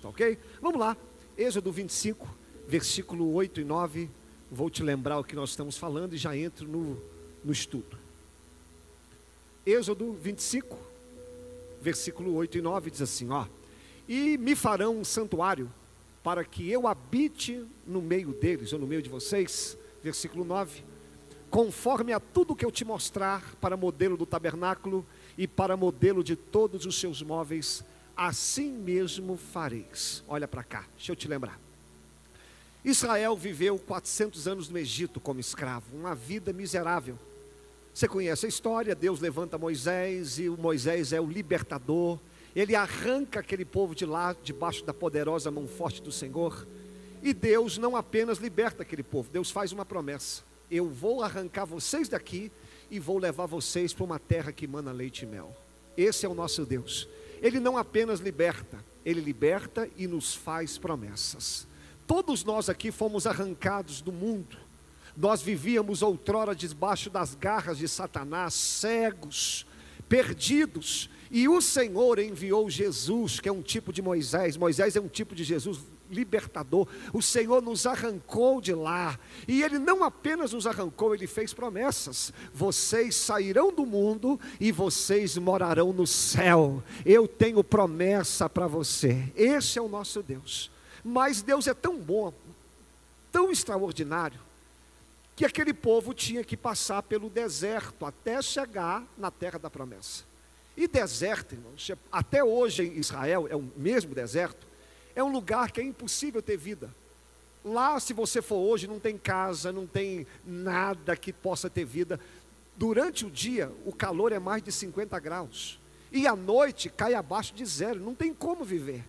texto, ok? Vamos lá, Êxodo 25, versículo 8 e 9. Vou te lembrar o que nós estamos falando e já entro no, no estudo. Êxodo 25, versículo 8 e 9 diz assim: Ó, e me farão um santuário para que eu habite no meio deles, ou no meio de vocês. Versículo 9: conforme a tudo que eu te mostrar para modelo do tabernáculo e para modelo de todos os seus móveis, assim mesmo fareis. Olha para cá, deixa eu te lembrar. Israel viveu 400 anos no Egito como escravo, uma vida miserável. Você conhece a história, Deus levanta Moisés e o Moisés é o libertador. Ele arranca aquele povo de lá, debaixo da poderosa mão forte do Senhor. E Deus não apenas liberta aquele povo, Deus faz uma promessa: eu vou arrancar vocês daqui e vou levar vocês para uma terra que emana leite e mel. Esse é o nosso Deus. Ele não apenas liberta, ele liberta e nos faz promessas. Todos nós aqui fomos arrancados do mundo. Nós vivíamos outrora debaixo das garras de Satanás, cegos, perdidos, e o Senhor enviou Jesus, que é um tipo de Moisés. Moisés é um tipo de Jesus libertador. O Senhor nos arrancou de lá. E Ele não apenas nos arrancou, Ele fez promessas: vocês sairão do mundo e vocês morarão no céu. Eu tenho promessa para você. Esse é o nosso Deus. Mas Deus é tão bom, tão extraordinário, que aquele povo tinha que passar pelo deserto até chegar na terra da promessa. E deserto, irmãos, até hoje em Israel é o mesmo deserto é um lugar que é impossível ter vida. Lá, se você for hoje, não tem casa, não tem nada que possa ter vida. Durante o dia, o calor é mais de 50 graus. E à noite cai abaixo de zero, não tem como viver.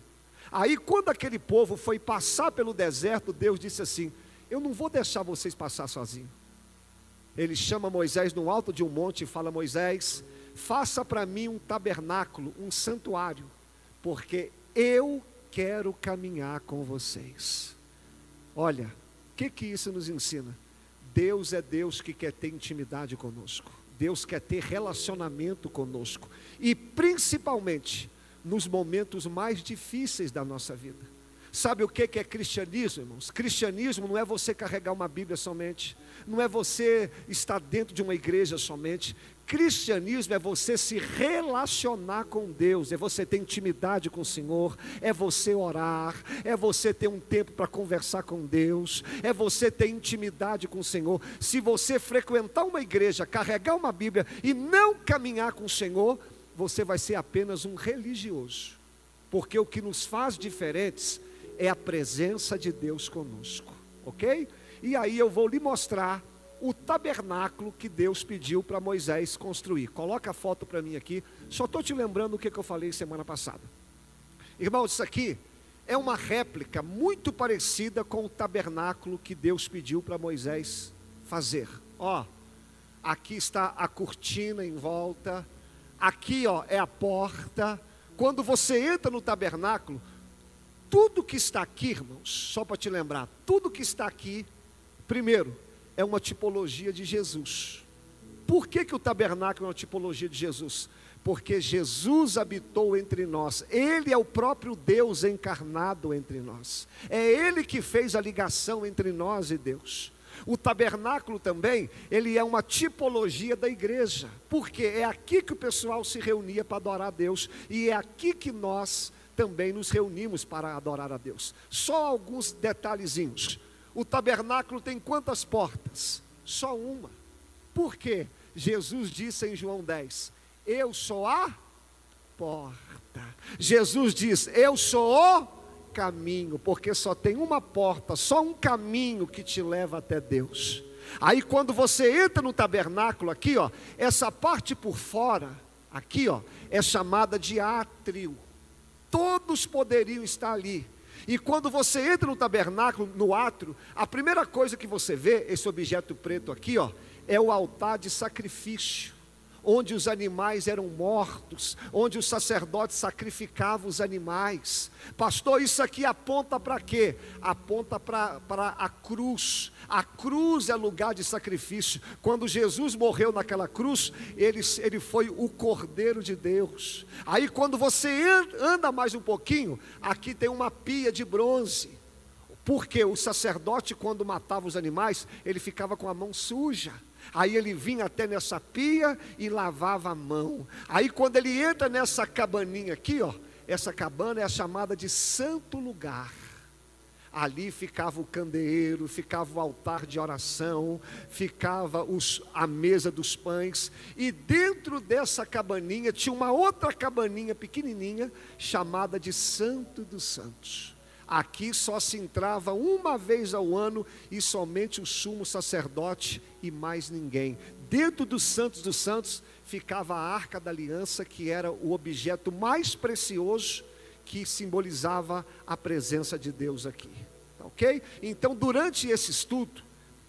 Aí, quando aquele povo foi passar pelo deserto, Deus disse assim: Eu não vou deixar vocês passar sozinhos. Ele chama Moisés no alto de um monte e fala: Moisés, faça para mim um tabernáculo, um santuário, porque eu quero caminhar com vocês. Olha, o que, que isso nos ensina? Deus é Deus que quer ter intimidade conosco. Deus quer ter relacionamento conosco. E principalmente nos momentos mais difíceis da nossa vida. Sabe o que é cristianismo, irmãos? Cristianismo não é você carregar uma Bíblia somente, não é você estar dentro de uma igreja somente. Cristianismo é você se relacionar com Deus, é você ter intimidade com o Senhor, é você orar, é você ter um tempo para conversar com Deus, é você ter intimidade com o Senhor. Se você frequentar uma igreja, carregar uma Bíblia e não caminhar com o Senhor, você vai ser apenas um religioso, porque o que nos faz diferentes é a presença de Deus conosco, ok? E aí eu vou lhe mostrar o tabernáculo que Deus pediu para Moisés construir. Coloca a foto para mim aqui. Só estou te lembrando o que, que eu falei semana passada. Irmãos, isso aqui é uma réplica muito parecida com o tabernáculo que Deus pediu para Moisés fazer. Ó, aqui está a cortina em volta. Aqui, ó, é a porta. Quando você entra no tabernáculo, tudo que está aqui, irmãos, só para te lembrar, tudo que está aqui, primeiro, é uma tipologia de Jesus. Por que, que o tabernáculo é uma tipologia de Jesus? Porque Jesus habitou entre nós, Ele é o próprio Deus encarnado entre nós, é Ele que fez a ligação entre nós e Deus. O tabernáculo também, ele é uma tipologia da igreja, porque é aqui que o pessoal se reunia para adorar a Deus, e é aqui que nós também nos reunimos para adorar a Deus. Só alguns detalhezinhos. O tabernáculo tem quantas portas? Só uma. Por quê? Jesus disse em João 10: Eu sou a porta. Jesus diz: Eu sou o caminho, porque só tem uma porta, só um caminho que te leva até Deus. Aí quando você entra no tabernáculo aqui, ó, essa parte por fora, aqui, ó, é chamada de átrio. Todos poderiam estar ali, e quando você entra no tabernáculo, no átrio, a primeira coisa que você vê, esse objeto preto aqui, ó, é o altar de sacrifício, onde os animais eram mortos, onde os sacerdotes sacrificavam os animais. Pastor, isso aqui aponta para quê? Aponta para a cruz. A cruz é lugar de sacrifício. Quando Jesus morreu naquela cruz, ele, ele foi o Cordeiro de Deus. Aí, quando você anda mais um pouquinho, aqui tem uma pia de bronze. Porque o sacerdote, quando matava os animais, ele ficava com a mão suja. Aí ele vinha até nessa pia e lavava a mão. Aí quando ele entra nessa cabaninha aqui, ó, essa cabana é a chamada de santo lugar. Ali ficava o candeeiro, ficava o altar de oração, ficava os, a mesa dos pães, e dentro dessa cabaninha tinha uma outra cabaninha pequenininha, chamada de Santo dos Santos. Aqui só se entrava uma vez ao ano e somente o sumo sacerdote e mais ninguém. Dentro dos Santos dos Santos ficava a arca da aliança, que era o objeto mais precioso que simbolizava a presença de Deus aqui. Tá ok? Então, durante esse estudo,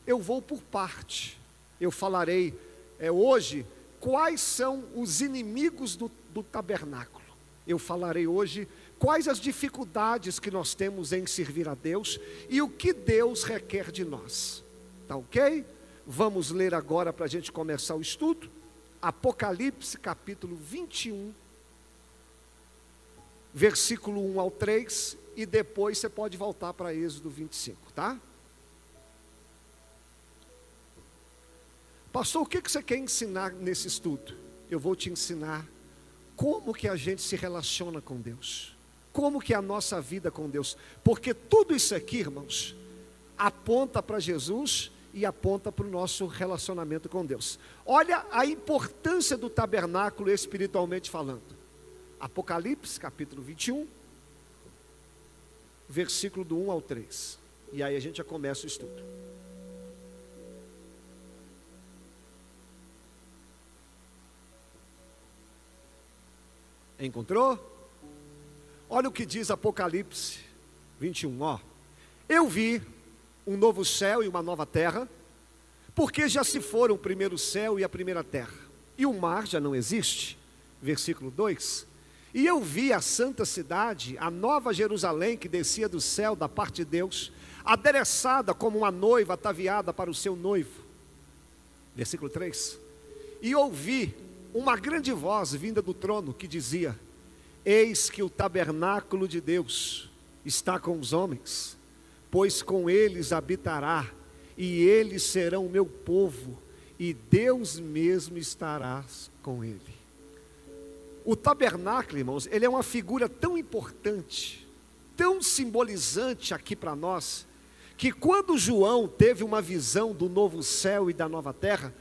eu vou por parte. Eu falarei é, hoje quais são os inimigos do, do tabernáculo. Eu falarei hoje quais as dificuldades que nós temos em servir a Deus e o que Deus requer de nós. Tá ok? Vamos ler agora para a gente começar o estudo. Apocalipse capítulo 21, versículo 1 ao 3, e depois você pode voltar para Êxodo 25, tá? Pastor, o que você quer ensinar nesse estudo? Eu vou te ensinar como que a gente se relaciona com Deus como que é a nossa vida com Deus. Porque tudo isso aqui, irmãos, aponta para Jesus e aponta para o nosso relacionamento com Deus. Olha a importância do tabernáculo espiritualmente falando. Apocalipse, capítulo 21, versículo do 1 ao 3. E aí a gente já começa o estudo. Encontrou? Olha o que diz Apocalipse 21, ó. Eu vi um novo céu e uma nova terra, porque já se foram o primeiro céu e a primeira terra, e o mar já não existe. Versículo 2. E eu vi a santa cidade, a nova Jerusalém que descia do céu da parte de Deus, adereçada como uma noiva ataviada para o seu noivo. Versículo 3. E ouvi uma grande voz vinda do trono que dizia: Eis que o tabernáculo de Deus está com os homens, pois com eles habitará, e eles serão meu povo, e Deus mesmo estará com ele. O tabernáculo, irmãos, ele é uma figura tão importante, tão simbolizante aqui para nós, que quando João teve uma visão do novo céu e da nova terra,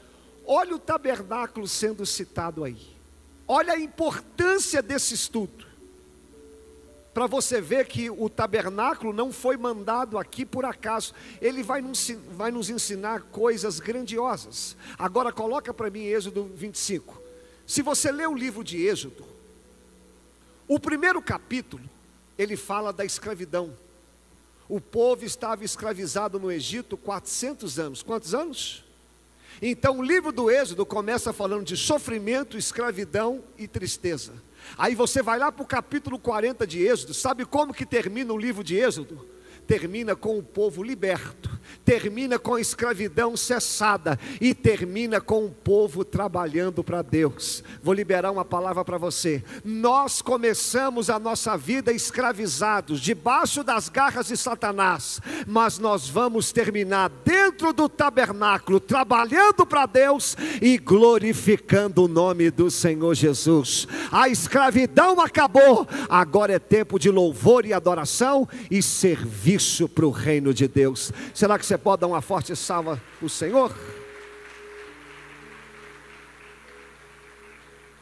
olha o tabernáculo sendo citado aí. Olha a importância desse estudo. Para você ver que o tabernáculo não foi mandado aqui por acaso. Ele vai nos, vai nos ensinar coisas grandiosas. Agora coloca para mim Êxodo 25. Se você ler o livro de Êxodo, o primeiro capítulo, ele fala da escravidão. O povo estava escravizado no Egito 400 anos. Quantos anos? Então o livro do Êxodo começa falando de sofrimento, escravidão e tristeza. Aí você vai lá para o capítulo 40 de Êxodo, sabe como que termina o livro de Êxodo? Termina com o povo liberto, termina com a escravidão cessada e termina com o povo trabalhando para Deus. Vou liberar uma palavra para você. Nós começamos a nossa vida escravizados, debaixo das garras de Satanás, mas nós vamos terminar dentro do tabernáculo, trabalhando para Deus e glorificando o nome do Senhor Jesus. A escravidão acabou, agora é tempo de louvor e adoração e servir serviço para o reino de Deus. Será que você pode dar uma forte salva para o Senhor?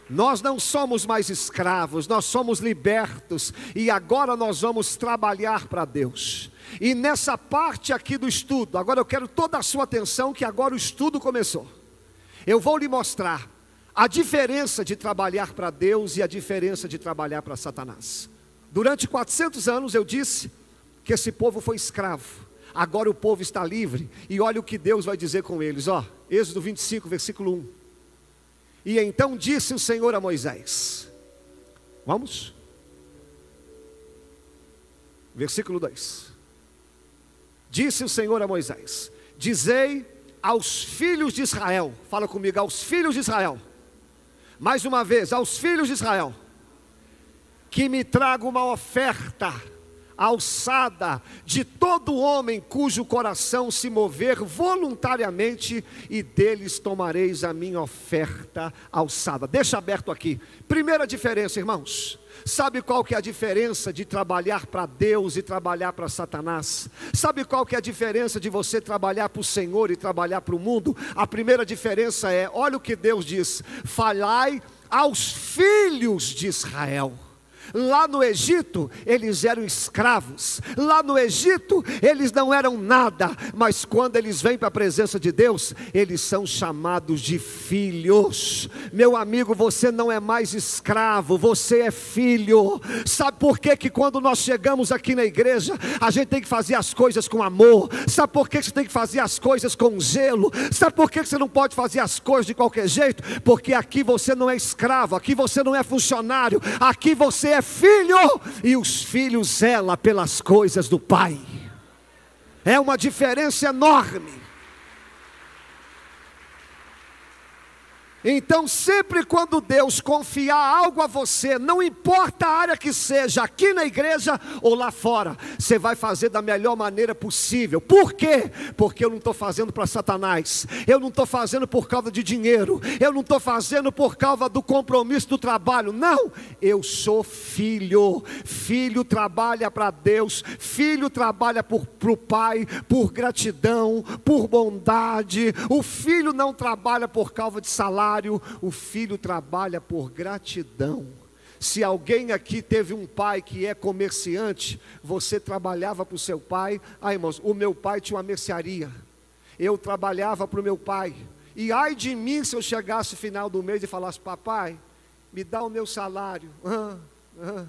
Nós não somos mais escravos, nós somos libertos e agora nós vamos trabalhar para Deus. E nessa parte aqui do estudo, agora eu quero toda a sua atenção que agora o estudo começou. Eu vou lhe mostrar a diferença de trabalhar para Deus e a diferença de trabalhar para Satanás. Durante 400 anos eu disse que esse povo foi escravo. Agora o povo está livre. E olha o que Deus vai dizer com eles, ó. Êxodo 25, versículo 1. E então disse o Senhor a Moisés: Vamos? Versículo 2: Disse o Senhor a Moisés: Dizei aos filhos de Israel, fala comigo, aos filhos de Israel, mais uma vez, aos filhos de Israel, que me traga uma oferta alçada de todo homem cujo coração se mover voluntariamente, e deles tomareis a minha oferta alçada. Deixa aberto aqui. Primeira diferença, irmãos. Sabe qual que é a diferença de trabalhar para Deus e trabalhar para Satanás? Sabe qual que é a diferença de você trabalhar para o Senhor e trabalhar para o mundo? A primeira diferença é, olha o que Deus diz: falai aos filhos de Israel. Lá no Egito, eles eram escravos. Lá no Egito, eles não eram nada. Mas quando eles vêm para a presença de Deus, eles são chamados de filhos. Meu amigo, você não é mais escravo, você é filho. Sabe por que, que quando nós chegamos aqui na igreja, a gente tem que fazer as coisas com amor? Sabe por que você tem que fazer as coisas com zelo? Sabe por que você não pode fazer as coisas de qualquer jeito? Porque aqui você não é escravo, aqui você não é funcionário, aqui você é filho e os filhos zela pelas coisas do pai. É uma diferença enorme. Então, sempre quando Deus confiar algo a você, não importa a área que seja, aqui na igreja ou lá fora, você vai fazer da melhor maneira possível. Por quê? Porque eu não estou fazendo para Satanás, eu não estou fazendo por causa de dinheiro, eu não estou fazendo por causa do compromisso do trabalho. Não, eu sou filho. Filho trabalha para Deus, filho trabalha para o pai, por gratidão, por bondade. O filho não trabalha por causa de salário o filho trabalha por gratidão. Se alguém aqui teve um pai que é comerciante, você trabalhava para o seu pai. Ah, irmãos, o meu pai tinha uma mercearia. Eu trabalhava para o meu pai. E ai de mim se eu chegasse no final do mês e falasse, papai, me dá o meu salário. Ah, ah.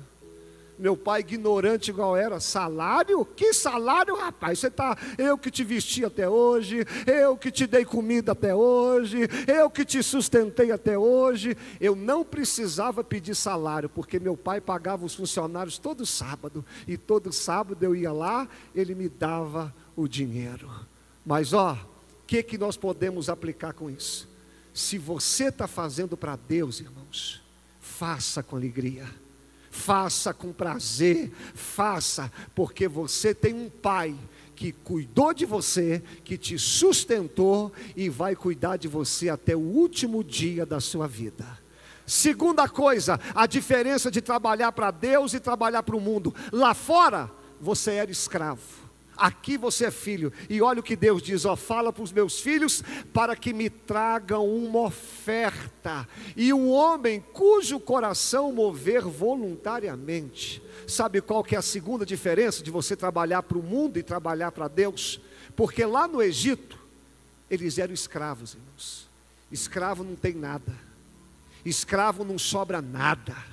Meu pai, ignorante igual era, salário? Que salário, rapaz? Você tá, eu que te vesti até hoje, eu que te dei comida até hoje, eu que te sustentei até hoje. Eu não precisava pedir salário, porque meu pai pagava os funcionários todo sábado, e todo sábado eu ia lá, ele me dava o dinheiro. Mas ó, o que, que nós podemos aplicar com isso? Se você está fazendo para Deus, irmãos, faça com alegria faça com prazer, faça, porque você tem um pai que cuidou de você, que te sustentou e vai cuidar de você até o último dia da sua vida. Segunda coisa, a diferença de trabalhar para Deus e trabalhar para o mundo. Lá fora, você era escravo. Aqui você é filho. E olha o que Deus diz: ó, fala para os meus filhos para que me tragam uma oferta. E o homem cujo coração mover voluntariamente. Sabe qual que é a segunda diferença de você trabalhar para o mundo e trabalhar para Deus? Porque lá no Egito, eles eram escravos, irmãos. Escravo não tem nada. Escravo não sobra nada.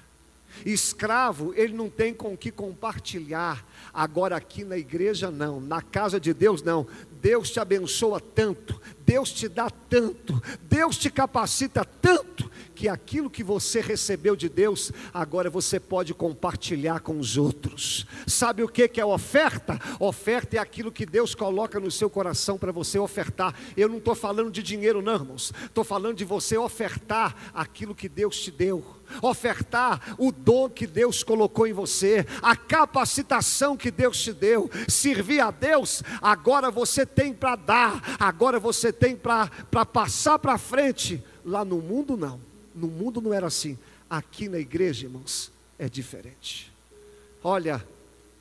Escravo, ele não tem com que compartilhar. Agora, aqui na igreja, não. Na casa de Deus, não. Deus te abençoa tanto, Deus te dá tanto, Deus te capacita tanto, que aquilo que você recebeu de Deus, agora você pode compartilhar com os outros. Sabe o que é oferta? Oferta é aquilo que Deus coloca no seu coração para você ofertar. Eu não estou falando de dinheiro, não, irmãos. Estou falando de você ofertar aquilo que Deus te deu ofertar o dom que Deus colocou em você, a capacitação que Deus te deu, servir a Deus, agora você tem para dar, agora você tem para passar para frente. Lá no mundo, não. No mundo não era assim. Aqui na igreja, irmãos, é diferente. Olha,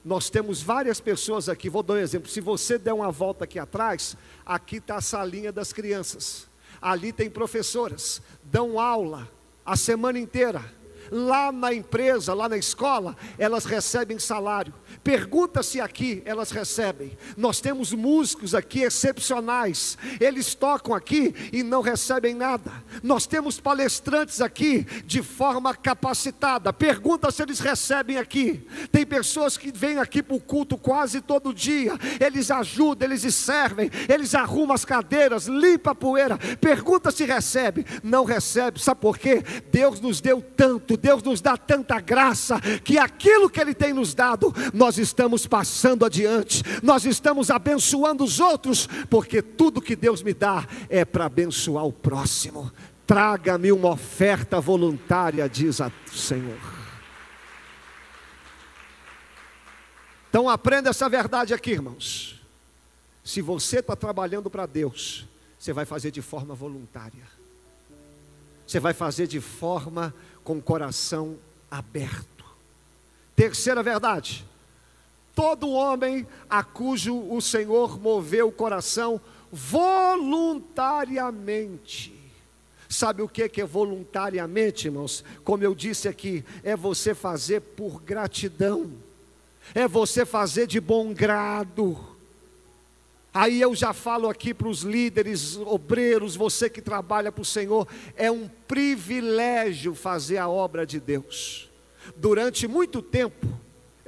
nós temos várias pessoas aqui. Vou dar um exemplo. Se você der uma volta aqui atrás, aqui está a salinha das crianças. Ali tem professoras, dão aula a semana inteira. Lá na empresa, lá na escola, elas recebem salário. Pergunta se aqui elas recebem. Nós temos músicos aqui excepcionais, eles tocam aqui e não recebem nada. Nós temos palestrantes aqui de forma capacitada. Pergunta se eles recebem aqui. Tem pessoas que vêm aqui para o culto quase todo dia, eles ajudam, eles servem, eles arrumam as cadeiras, limpam a poeira. Pergunta se recebe. Não recebe, sabe por quê? Deus nos deu tanto, Deus nos dá tanta graça, que aquilo que Ele tem nos dado, nós estamos passando adiante, nós estamos abençoando os outros, porque tudo que Deus me dá é para abençoar o próximo. Traga-me uma oferta voluntária, diz o Senhor. Então aprenda essa verdade aqui, irmãos. Se você está trabalhando para Deus, você vai fazer de forma voluntária. Você vai fazer de forma com o coração aberto. Terceira verdade: todo homem a cujo o Senhor moveu o coração voluntariamente. Sabe o que é voluntariamente, irmãos? Como eu disse aqui, é você fazer por gratidão, é você fazer de bom grado. Aí eu já falo aqui para os líderes, obreiros, você que trabalha para o Senhor, é um privilégio fazer a obra de Deus. Durante muito tempo,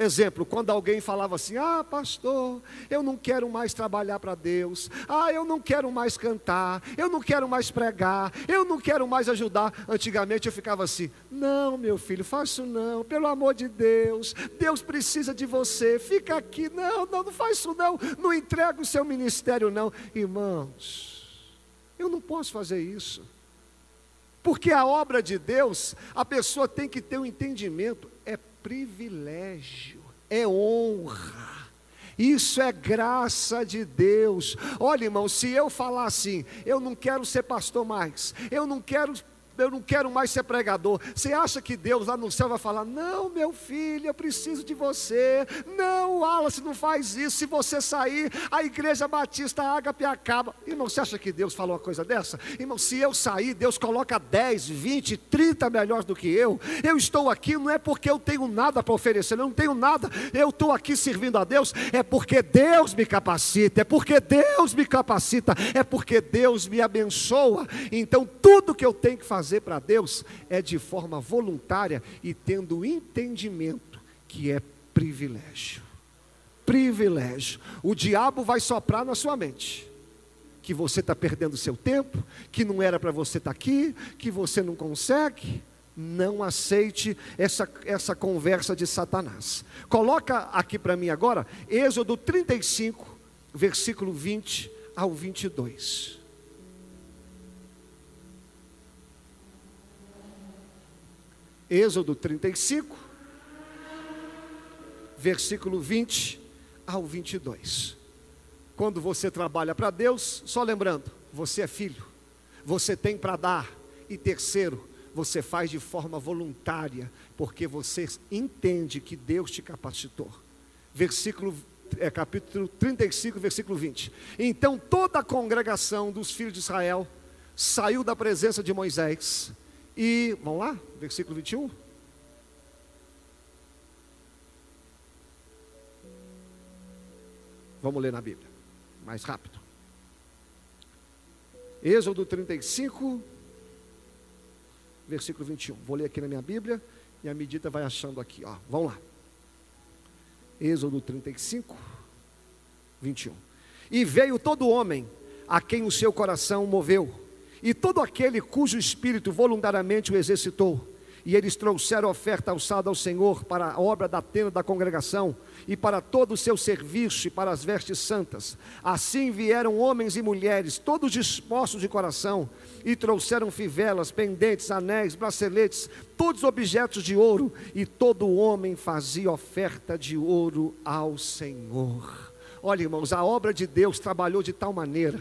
Exemplo, quando alguém falava assim: Ah, pastor, eu não quero mais trabalhar para Deus. Ah, eu não quero mais cantar. Eu não quero mais pregar. Eu não quero mais ajudar. Antigamente eu ficava assim: Não, meu filho, faça não. Pelo amor de Deus. Deus precisa de você. Fica aqui. Não, não, não faz isso não. Não entrega o seu ministério, não. Irmãos, eu não posso fazer isso. Porque a obra de Deus, a pessoa tem que ter um entendimento privilégio, é honra. Isso é graça de Deus. Olha, irmão, se eu falar assim, eu não quero ser pastor mais, eu não quero eu não quero mais ser pregador. Você acha que Deus lá no céu vai falar: Não, meu filho, eu preciso de você. Não, Wallace, não faz isso. Se você sair, a igreja batista ágape acaba. Irmão, você acha que Deus falou uma coisa dessa? Irmão, se eu sair, Deus coloca 10, 20, 30 melhores do que eu. Eu estou aqui não é porque eu tenho nada para oferecer, eu não tenho nada. Eu estou aqui servindo a Deus, é porque Deus me capacita, é porque Deus me capacita, é porque Deus me abençoa. Então, tudo que eu tenho que fazer fazer para Deus é de forma voluntária e tendo entendimento que é privilégio. Privilégio. O diabo vai soprar na sua mente que você está perdendo seu tempo, que não era para você estar tá aqui, que você não consegue. Não aceite essa, essa conversa de Satanás. Coloca aqui para mim agora, Êxodo 35, versículo 20 ao 22. Êxodo 35, versículo 20 ao 22. Quando você trabalha para Deus, só lembrando, você é filho, você tem para dar, e terceiro, você faz de forma voluntária, porque você entende que Deus te capacitou. Versículo é, capítulo 35, versículo 20. Então toda a congregação dos filhos de Israel saiu da presença de Moisés e, vamos lá, versículo 21. Vamos ler na Bíblia, mais rápido. Êxodo 35, versículo 21. Vou ler aqui na minha Bíblia e a medida vai achando aqui, ó. Vamos lá. Êxodo 35, 21. E veio todo homem a quem o seu coração moveu e todo aquele cujo espírito voluntariamente o exercitou, e eles trouxeram oferta alçada ao Senhor para a obra da tenda da congregação e para todo o seu serviço e para as vestes santas. Assim vieram homens e mulheres, todos dispostos de coração, e trouxeram fivelas, pendentes, anéis, braceletes, todos objetos de ouro, e todo homem fazia oferta de ouro ao Senhor. Olha, irmãos, a obra de Deus trabalhou de tal maneira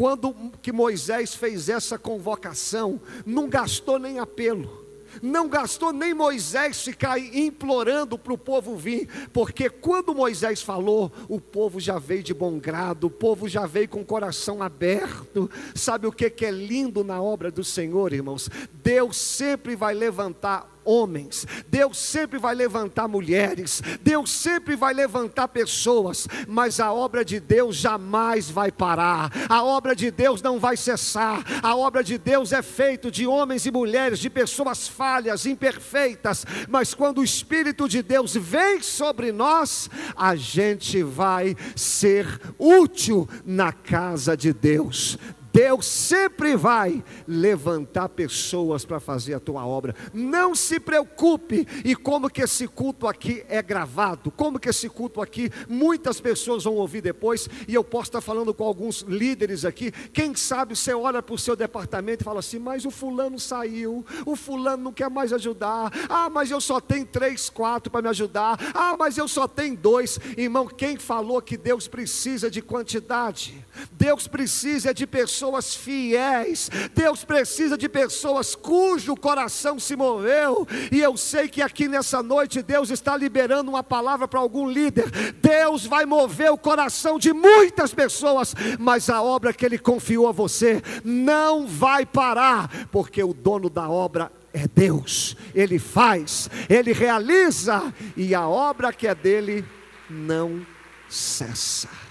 quando que Moisés fez essa convocação, não gastou nem apelo. Não gastou nem Moisés ficar implorando para o povo vir, porque quando Moisés falou, o povo já veio de bom grado, o povo já veio com o coração aberto. Sabe o que, que é lindo na obra do Senhor, irmãos? Deus sempre vai levantar homens, Deus sempre vai levantar mulheres, Deus sempre vai levantar pessoas, mas a obra de Deus jamais vai parar, a obra de Deus não vai cessar, a obra de Deus é feita de homens e mulheres, de pessoas falhas, imperfeitas, mas quando o Espírito de Deus vem sobre nós, a gente vai ser útil na casa de Deus. Deus sempre vai levantar pessoas para fazer a tua obra. Não se preocupe. E como que esse culto aqui é gravado? Como que esse culto aqui muitas pessoas vão ouvir depois? E eu posso estar falando com alguns líderes aqui. Quem sabe você olha para o seu departamento e fala assim: Mas o fulano saiu, o fulano não quer mais ajudar. Ah, mas eu só tenho três, quatro para me ajudar. Ah, mas eu só tenho dois. Irmão, quem falou que Deus precisa de quantidade? Deus precisa de pessoas fiéis, Deus precisa de pessoas cujo coração se moveu, e eu sei que aqui nessa noite Deus está liberando uma palavra para algum líder. Deus vai mover o coração de muitas pessoas, mas a obra que Ele confiou a você não vai parar, porque o dono da obra é Deus, Ele faz, Ele realiza, e a obra que é dele não cessa.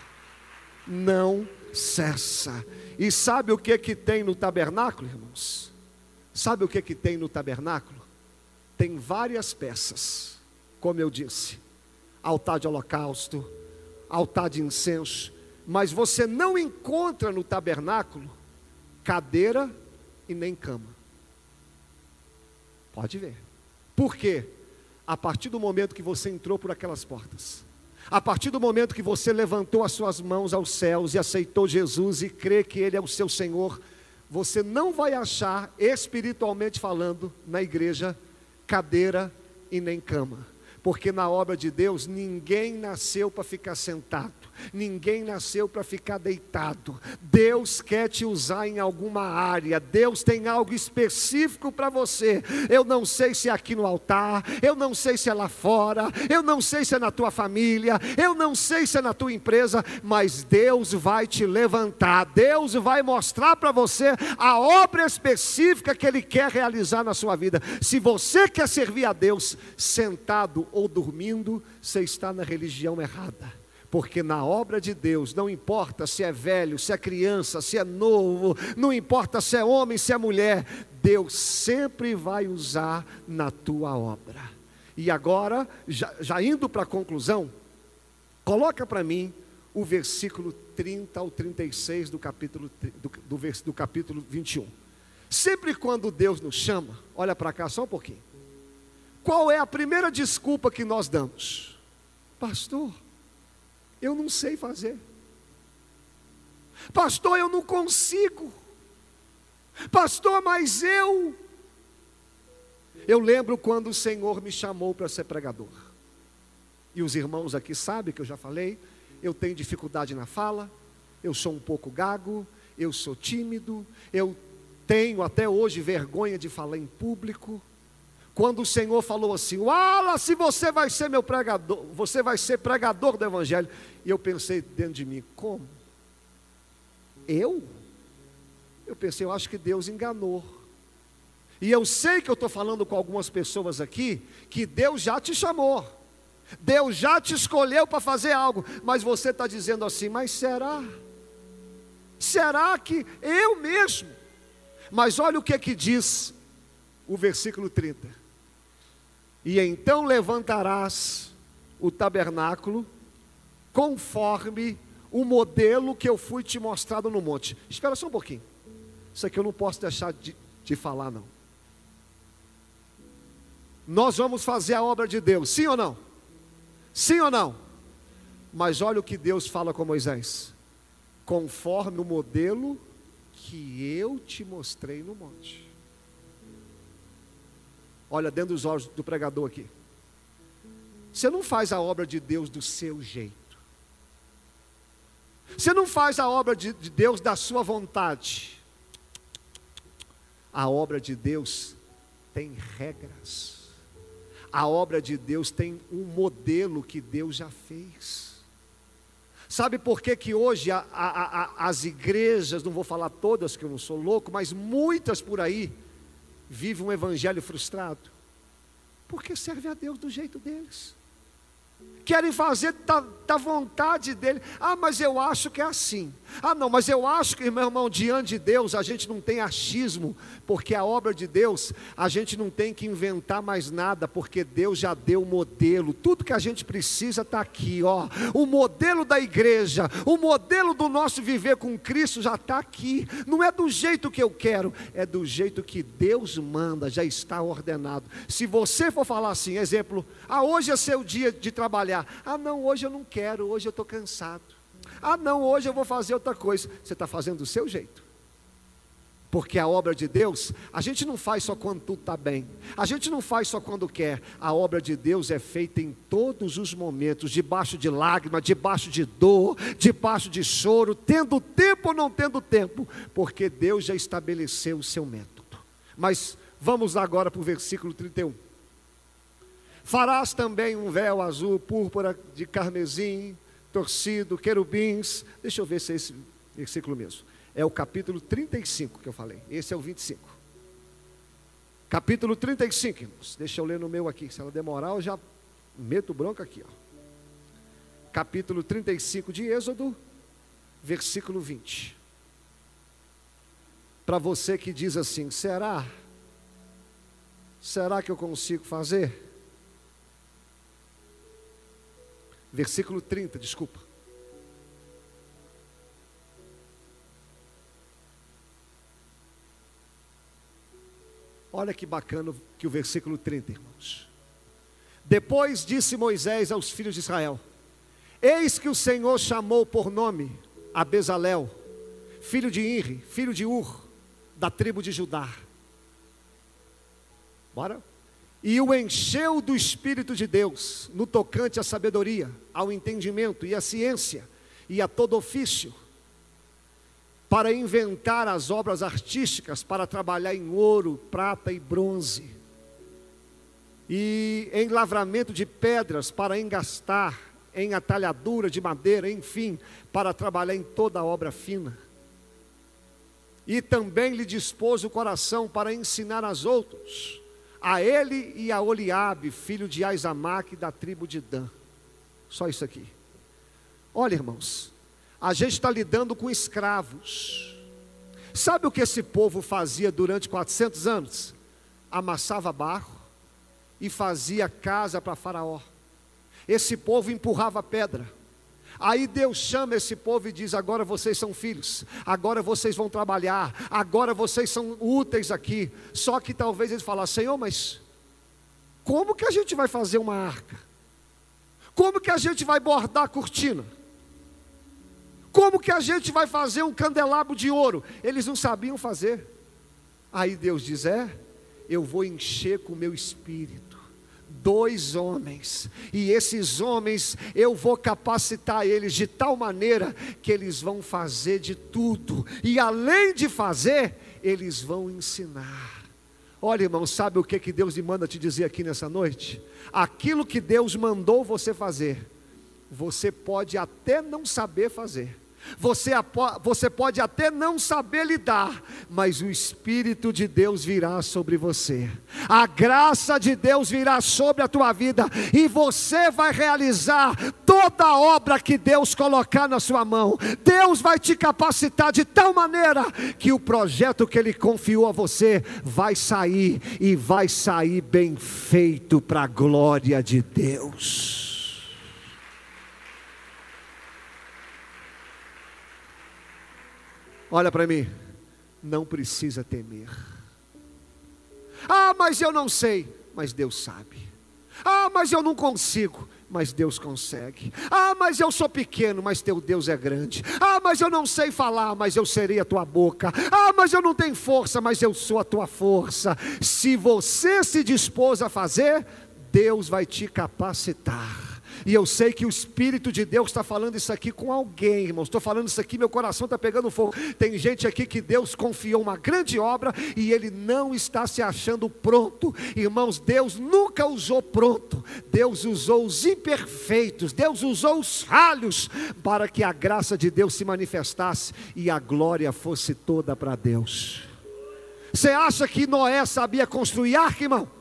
Não cessa. E sabe o que que tem no tabernáculo, irmãos? Sabe o que que tem no tabernáculo? Tem várias peças, como eu disse: altar de holocausto, altar de incenso, mas você não encontra no tabernáculo cadeira e nem cama. Pode ver. Por quê? A partir do momento que você entrou por aquelas portas, a partir do momento que você levantou as suas mãos aos céus e aceitou Jesus e crê que Ele é o seu Senhor, você não vai achar, espiritualmente falando, na igreja, cadeira e nem cama. Porque na obra de Deus ninguém nasceu para ficar sentado. Ninguém nasceu para ficar deitado. Deus quer te usar em alguma área. Deus tem algo específico para você. Eu não sei se é aqui no altar, eu não sei se é lá fora, eu não sei se é na tua família, eu não sei se é na tua empresa, mas Deus vai te levantar. Deus vai mostrar para você a obra específica que Ele quer realizar na sua vida. Se você quer servir a Deus sentado ou dormindo, você está na religião errada. Porque na obra de Deus, não importa se é velho, se é criança, se é novo, não importa se é homem, se é mulher, Deus sempre vai usar na tua obra. E agora, já, já indo para a conclusão, coloca para mim o versículo 30 ao 36 do capítulo, do, do, do capítulo 21. Sempre quando Deus nos chama, olha para cá só um pouquinho. Qual é a primeira desculpa que nós damos? Pastor, eu não sei fazer. Pastor, eu não consigo. Pastor, mas eu. Eu lembro quando o Senhor me chamou para ser pregador. E os irmãos aqui sabem que eu já falei, eu tenho dificuldade na fala, eu sou um pouco gago, eu sou tímido, eu tenho até hoje vergonha de falar em público. Quando o Senhor falou assim: se você vai ser meu pregador, você vai ser pregador do Evangelho. E eu pensei dentro de mim: como? Eu? Eu pensei, eu acho que Deus enganou. E eu sei que eu estou falando com algumas pessoas aqui que Deus já te chamou, Deus já te escolheu para fazer algo, mas você está dizendo assim: mas será? Será que eu mesmo? Mas olha o que que diz o versículo 30. E então levantarás o tabernáculo conforme o modelo que eu fui te mostrado no monte. Espera só um pouquinho. Isso aqui eu não posso deixar de, de falar, não. Nós vamos fazer a obra de Deus, sim ou não? Sim ou não? Mas olha o que Deus fala com Moisés: conforme o modelo que eu te mostrei no monte. Olha dentro dos olhos do pregador aqui. Você não faz a obra de Deus do seu jeito. Você não faz a obra de, de Deus da sua vontade. A obra de Deus tem regras. A obra de Deus tem um modelo que Deus já fez. Sabe por que, que hoje a, a, a, as igrejas, não vou falar todas que eu não sou louco, mas muitas por aí, vive um evangelho frustrado. Porque serve a Deus do jeito deles querem fazer da, da, vontade dele. Ah, mas eu acho que é assim. Ah, não, mas eu acho que, meu irmão, diante de Deus a gente não tem achismo, porque a obra de Deus a gente não tem que inventar mais nada, porque Deus já deu o modelo. Tudo que a gente precisa está aqui, ó. O modelo da igreja, o modelo do nosso viver com Cristo já está aqui. Não é do jeito que eu quero, é do jeito que Deus manda, já está ordenado. Se você for falar assim, exemplo, ah, hoje é seu dia de trabalhar. Ah, não, hoje eu não quero, hoje eu estou cansado. Ah, não, hoje eu vou fazer outra coisa. Você está fazendo do seu jeito. Porque a obra de Deus, a gente não faz só quando tudo está bem, a gente não faz só quando quer, a obra de Deus é feita em todos os momentos, debaixo de lágrima, debaixo de dor, debaixo de choro, tendo tempo ou não tendo tempo, porque Deus já estabeleceu o seu método. Mas vamos agora para o versículo 31. Farás também um véu azul, púrpura de carmesim, torcido, querubins. Deixa eu ver se é esse versículo mesmo. É o capítulo 35 que eu falei. Esse é o 25. Capítulo 35, irmãos. Deixa eu ler no meu aqui. Se ela demorar, eu já meto bronca aqui. Ó. Capítulo 35 de Êxodo, versículo 20. Para você que diz assim: será? Será que eu consigo fazer? Versículo 30, desculpa. Olha que bacana que o versículo 30, irmãos. Depois disse Moisés aos filhos de Israel: Eis que o Senhor chamou por nome a filho de Inri, filho de Ur, da tribo de Judá. Bora? E o encheu do Espírito de Deus, no tocante à sabedoria, ao entendimento e à ciência, e a todo ofício, para inventar as obras artísticas, para trabalhar em ouro, prata e bronze, e em lavramento de pedras, para engastar, em atalhadura de madeira, enfim, para trabalhar em toda a obra fina. E também lhe dispôs o coração para ensinar aos outros a ele e a Oliabe, filho de Aizamaque, da tribo de Dan. Só isso aqui. Olha, irmãos, a gente está lidando com escravos. Sabe o que esse povo fazia durante 400 anos? Amassava barro e fazia casa para Faraó. Esse povo empurrava pedra Aí Deus chama esse povo e diz: agora vocês são filhos, agora vocês vão trabalhar, agora vocês são úteis aqui. Só que talvez eles falassem: Senhor, mas como que a gente vai fazer uma arca? Como que a gente vai bordar a cortina? Como que a gente vai fazer um candelabro de ouro? Eles não sabiam fazer. Aí Deus diz: É, eu vou encher com o meu espírito dois homens, e esses homens eu vou capacitar eles de tal maneira que eles vão fazer de tudo, e além de fazer, eles vão ensinar. Olha, irmão, sabe o que, que Deus me manda te dizer aqui nessa noite? Aquilo que Deus mandou você fazer, você pode até não saber fazer, você, você pode até não saber lidar, mas o Espírito de Deus virá sobre você, a graça de Deus virá sobre a tua vida, e você vai realizar toda a obra que Deus colocar na sua mão. Deus vai te capacitar de tal maneira que o projeto que Ele confiou a você vai sair, e vai sair bem feito para a glória de Deus. Olha para mim, não precisa temer. Ah, mas eu não sei, mas Deus sabe. Ah, mas eu não consigo, mas Deus consegue. Ah, mas eu sou pequeno, mas teu Deus é grande. Ah, mas eu não sei falar, mas eu serei a tua boca. Ah, mas eu não tenho força, mas eu sou a tua força. Se você se dispôs a fazer, Deus vai te capacitar. E eu sei que o Espírito de Deus está falando isso aqui com alguém, irmãos. Estou falando isso aqui, meu coração está pegando fogo. Tem gente aqui que Deus confiou uma grande obra e ele não está se achando pronto. Irmãos, Deus nunca usou pronto. Deus usou os imperfeitos, Deus usou os falhos para que a graça de Deus se manifestasse e a glória fosse toda para Deus. Você acha que Noé sabia construir arca, irmão?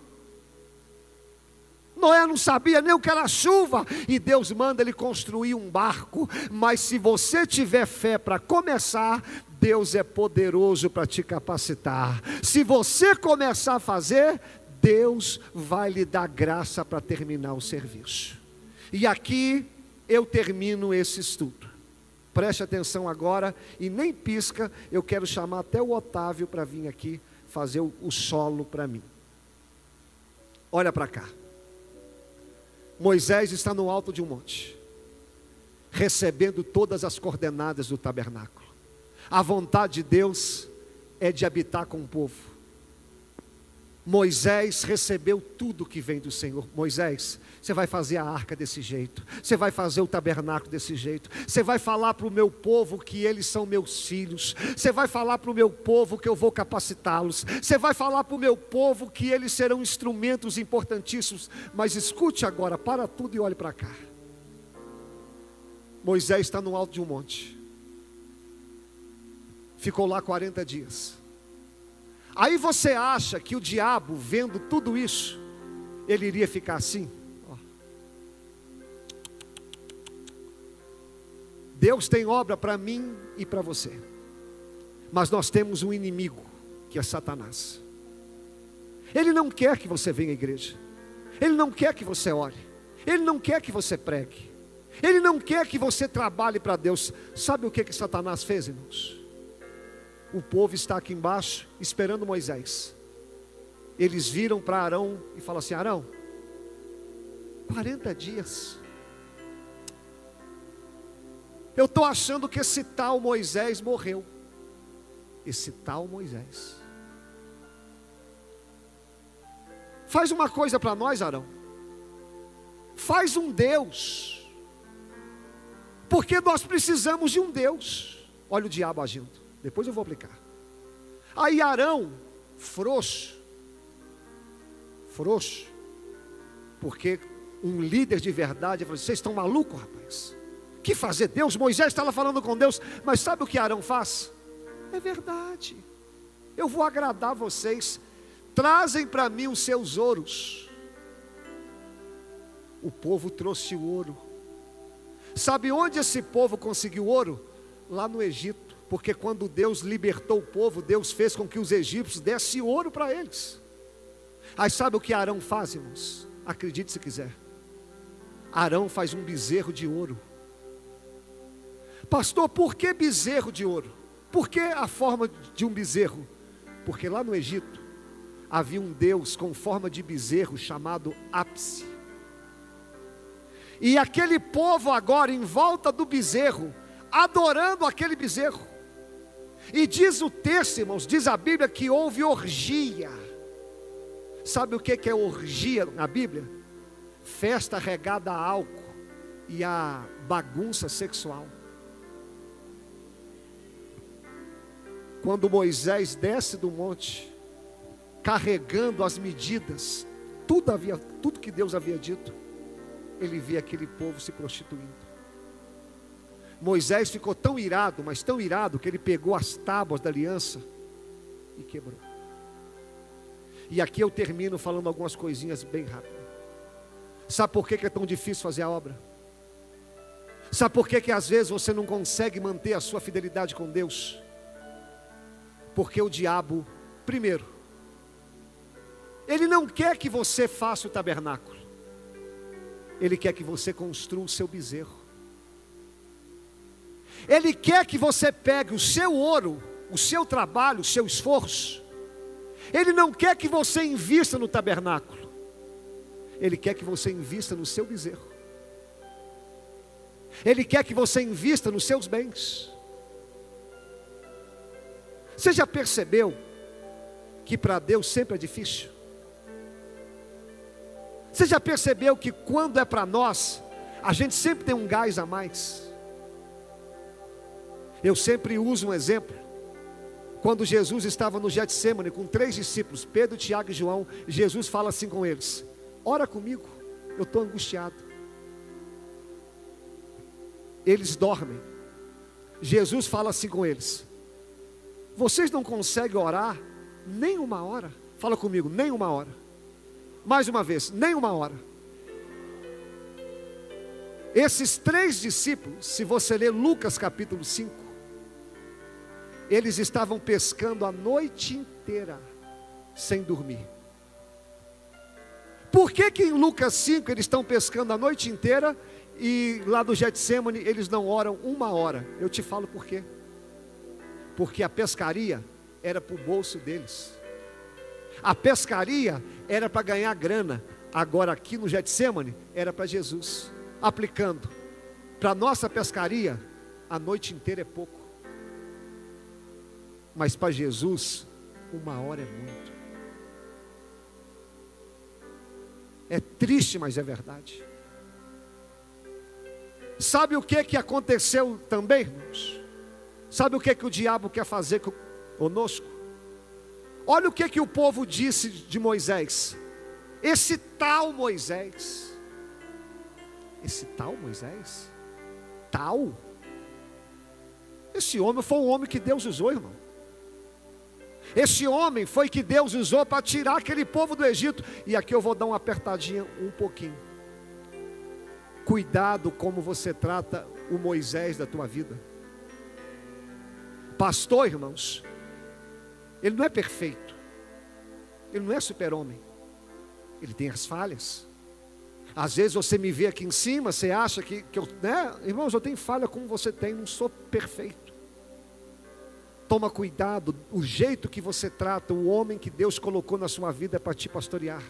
Noé não sabia nem o que era chuva, e Deus manda ele construir um barco. Mas se você tiver fé para começar, Deus é poderoso para te capacitar. Se você começar a fazer, Deus vai lhe dar graça para terminar o serviço. E aqui eu termino esse estudo. Preste atenção agora e nem pisca, eu quero chamar até o Otávio para vir aqui fazer o, solo para mim. Olha para cá. Moisés está no alto de um monte, recebendo todas as coordenadas do tabernáculo. A vontade de Deus é de habitar com o povo. Moisés recebeu tudo que vem do Senhor. Moisés, você vai fazer a arca desse jeito, você vai fazer o tabernáculo desse jeito, você vai falar para o meu povo que eles são meus filhos, você vai falar para o meu povo que eu vou capacitá-los, você vai falar para o meu povo que eles serão instrumentos importantíssimos. Mas escute agora, para tudo e olhe para cá. Moisés está no alto de um monte, ficou lá 40 dias. Aí você acha que o diabo, vendo tudo isso, ele iria ficar assim? Deus tem obra para mim e para você, mas nós temos um inimigo, que é Satanás. Ele não quer que você venha à igreja, ele não quer que você ore, ele não quer que você pregue, ele não quer que você trabalhe para Deus. Sabe o que, que Satanás fez, irmãos? O povo está aqui embaixo esperando Moisés. Eles viram para Arão e falam assim: Arão, 40 dias. Eu estou achando que esse tal Moisés morreu. Esse tal Moisés. Faz uma coisa para nós, Arão. Faz um Deus. Porque nós precisamos de um Deus. Olha o diabo agindo. Depois eu vou aplicar. Aí Arão, frouxo, frouxo, porque um líder de verdade falou: vocês estão malucos, rapaz? que fazer Deus? Moisés estava falando com Deus, mas sabe o que Arão faz? É verdade. Eu vou agradar vocês. Trazem para mim os seus ouros. O povo trouxe o ouro. Sabe onde esse povo conseguiu ouro? Lá no Egito. Porque quando Deus libertou o povo, Deus fez com que os egípcios dessem ouro para eles. Aí sabe o que Arão faz, irmãos? Acredite se quiser. Arão faz um bezerro de ouro. Pastor, por que bezerro de ouro? Por que a forma de um bezerro? Porque lá no Egito havia um Deus com forma de bezerro chamado Ápice. E aquele povo agora em volta do bezerro, adorando aquele bezerro. E diz o texto, irmãos, diz a Bíblia que houve orgia. Sabe o que é orgia na Bíblia? Festa regada a álcool e a bagunça sexual. Quando Moisés desce do monte, carregando as medidas, tudo, havia, tudo que Deus havia dito, ele vê aquele povo se prostituindo. Moisés ficou tão irado, mas tão irado, que ele pegou as tábuas da aliança e quebrou. E aqui eu termino falando algumas coisinhas bem rápido. Sabe por que é tão difícil fazer a obra? Sabe por que, que às vezes você não consegue manter a sua fidelidade com Deus? Porque o diabo, primeiro, ele não quer que você faça o tabernáculo, ele quer que você construa o seu bezerro. Ele quer que você pegue o seu ouro, o seu trabalho, o seu esforço. Ele não quer que você invista no tabernáculo. Ele quer que você invista no seu bezerro. Ele quer que você invista nos seus bens. Você já percebeu que para Deus sempre é difícil? Você já percebeu que quando é para nós, a gente sempre tem um gás a mais? Eu sempre uso um exemplo. Quando Jesus estava no Getsemane com três discípulos, Pedro, Tiago e João, Jesus fala assim com eles: Ora comigo, eu estou angustiado. Eles dormem. Jesus fala assim com eles: Vocês não conseguem orar nem uma hora? Fala comigo, nem uma hora. Mais uma vez, nem uma hora. Esses três discípulos, se você ler Lucas capítulo 5, eles estavam pescando a noite inteira, sem dormir. Por que, que em Lucas 5 eles estão pescando a noite inteira e lá do Getsemane eles não oram uma hora? Eu te falo por quê. Porque a pescaria era para o bolso deles. A pescaria era para ganhar grana. Agora aqui no Getsemane era para Jesus. Aplicando. Para nossa pescaria, a noite inteira é pouco. Mas para Jesus, uma hora é muito. É triste, mas é verdade. Sabe o que que aconteceu também, irmãos? Sabe o que que o diabo quer fazer conosco? Olha o que que o povo disse de Moisés. Esse tal Moisés. Esse tal Moisés? Tal? Esse homem foi um homem que Deus usou, irmão. Esse homem foi que Deus usou para tirar aquele povo do Egito. E aqui eu vou dar uma apertadinha um pouquinho. Cuidado como você trata o Moisés da tua vida. Pastor, irmãos, ele não é perfeito. Ele não é super-homem. Ele tem as falhas. Às vezes você me vê aqui em cima, você acha que, que eu, né? Irmãos, eu tenho falha como você tem, não sou perfeito. Toma cuidado, o jeito que você trata o homem que Deus colocou na sua vida é para te pastorear.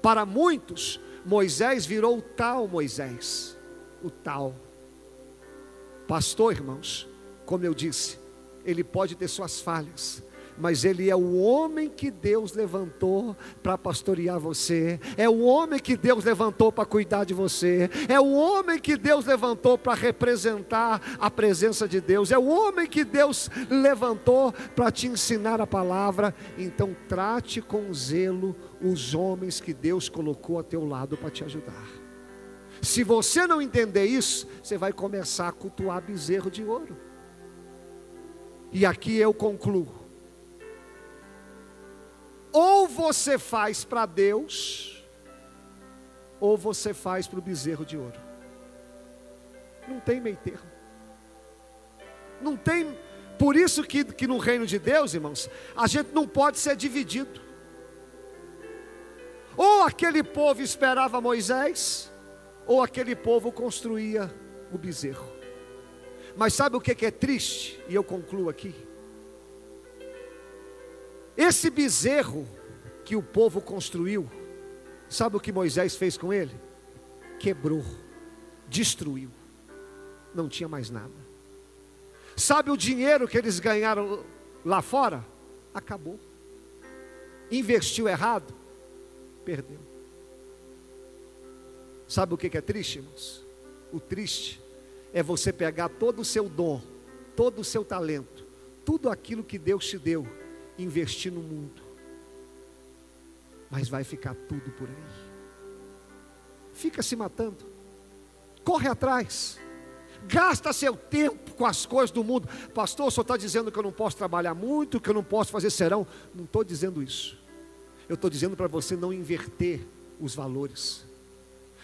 Para muitos, Moisés virou o tal Moisés, o tal. Pastor, irmãos, como eu disse, ele pode ter suas falhas, mas ele é o homem que Deus levantou para pastorear você, é o homem que Deus levantou para cuidar de você, é o homem que Deus levantou para representar a presença de Deus, é o homem que Deus levantou para te ensinar a palavra. Então, trate com zelo os homens que Deus colocou a teu lado para te ajudar. Se você não entender isso, você vai começar a cultuar bezerro de ouro. E aqui eu concluo ou você faz para Deus, ou você faz para o bezerro de ouro. Não tem meio termo. Não tem. Por isso que, que no reino de Deus, irmãos, a gente não pode ser dividido. Ou aquele povo esperava Moisés, ou aquele povo construía o bezerro. Mas sabe o que é triste? E eu concluo aqui. Esse bezerro que o povo construiu, sabe o que Moisés fez com ele? Quebrou, destruiu, não tinha mais nada. Sabe o dinheiro que eles ganharam lá fora? Acabou. Investiu errado? Perdeu. Sabe o que é triste, irmãos? O triste é você pegar todo o seu dom, todo o seu talento, tudo aquilo que Deus te deu investir no mundo, mas vai ficar tudo por aí. Fica se matando, corre atrás, gasta seu tempo com as coisas do mundo. Pastor, o senhor está dizendo que eu não posso trabalhar muito, que eu não posso fazer serão. Não estou dizendo isso. Eu estou dizendo para você não inverter os valores.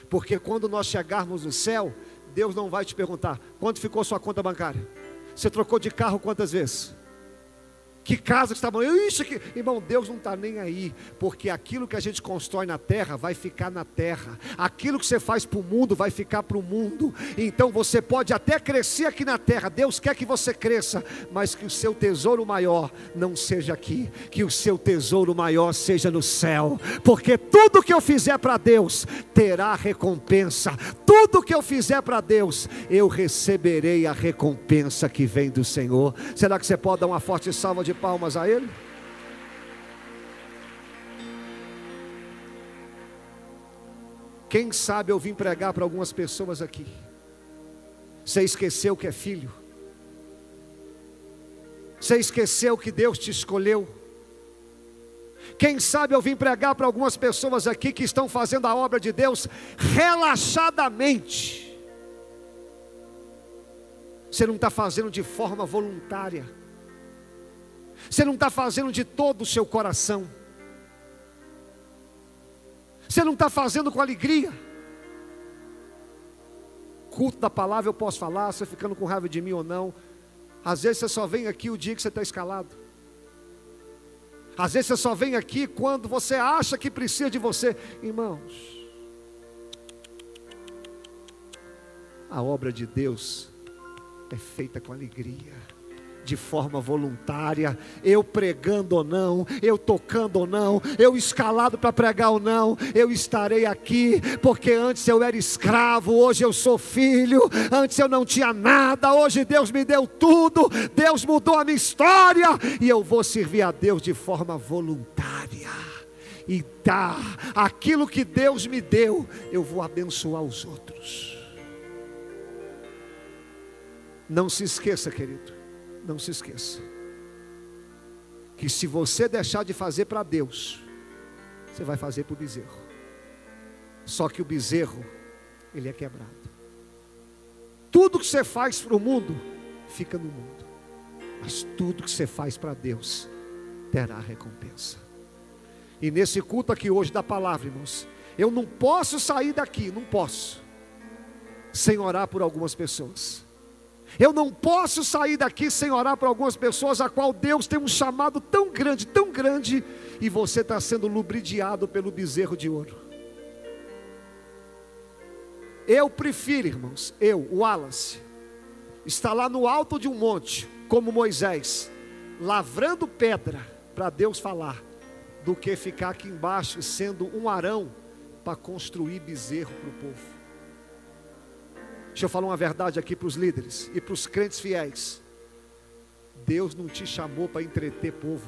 Porque quando nós chegarmos no céu, Deus não vai te perguntar quanto ficou sua conta bancária. Você trocou de carro quantas vezes? Que casa que está? Isso aqui, irmão, Deus não está nem aí, porque aquilo que a gente constrói na terra vai ficar na terra, aquilo que você faz para o mundo vai ficar para o mundo. Então você pode até crescer aqui na terra, Deus quer que você cresça, mas que o seu tesouro maior não seja aqui, que o seu tesouro maior seja no céu, porque tudo que eu fizer para Deus terá recompensa, tudo que eu fizer para Deus, eu receberei a recompensa que vem do Senhor. Será que você pode dar uma forte salva de de palmas a Ele? Quem sabe eu vim pregar para algumas pessoas aqui. Você esqueceu que é filho. Você esqueceu que Deus te escolheu. Quem sabe eu vim pregar para algumas pessoas aqui que estão fazendo a obra de Deus relaxadamente. Você não está fazendo de forma voluntária. Você não está fazendo de todo o seu coração. Você não está fazendo com alegria. culto da palavra eu posso falar, você ficando com raiva de mim ou não. Às vezes você só vem aqui o dia que você está escalado. Às vezes você só vem aqui quando você acha que precisa de você. Irmãos, a obra de Deus é feita com alegria de forma voluntária, eu pregando ou não, eu tocando ou não, eu escalado para pregar ou não, eu estarei aqui, porque antes eu era escravo, hoje eu sou filho, antes eu não tinha nada, hoje Deus me deu tudo, Deus mudou a minha história, e eu vou servir a Deus de forma voluntária. E dar aquilo que Deus me deu, eu vou abençoar os outros. Não se esqueça, querido não se esqueça que se você deixar de fazer para Deus, você vai fazer para o bezerro. Só que o bezerro, ele é quebrado. Tudo que você faz para o mundo, fica no mundo. Mas tudo que você faz para Deus, terá recompensa. E nesse culto aqui hoje da palavra, irmãos, eu não posso sair daqui, não posso, sem orar por algumas pessoas. Eu não posso sair daqui sem orar por algumas pessoas a qual Deus tem um chamado tão grande, tão grande, e você está sendo lubridiado pelo bezerro de ouro. Eu prefiro, irmãos, eu, o Wallace, estar lá no alto de um monte, como Moisés, lavrando pedra para Deus falar, do que ficar aqui embaixo sendo um arão para construir bezerro para o povo. Deixa eu falar uma verdade aqui para os líderes e para os crentes fiéis. Deus não te chamou para entreter povo.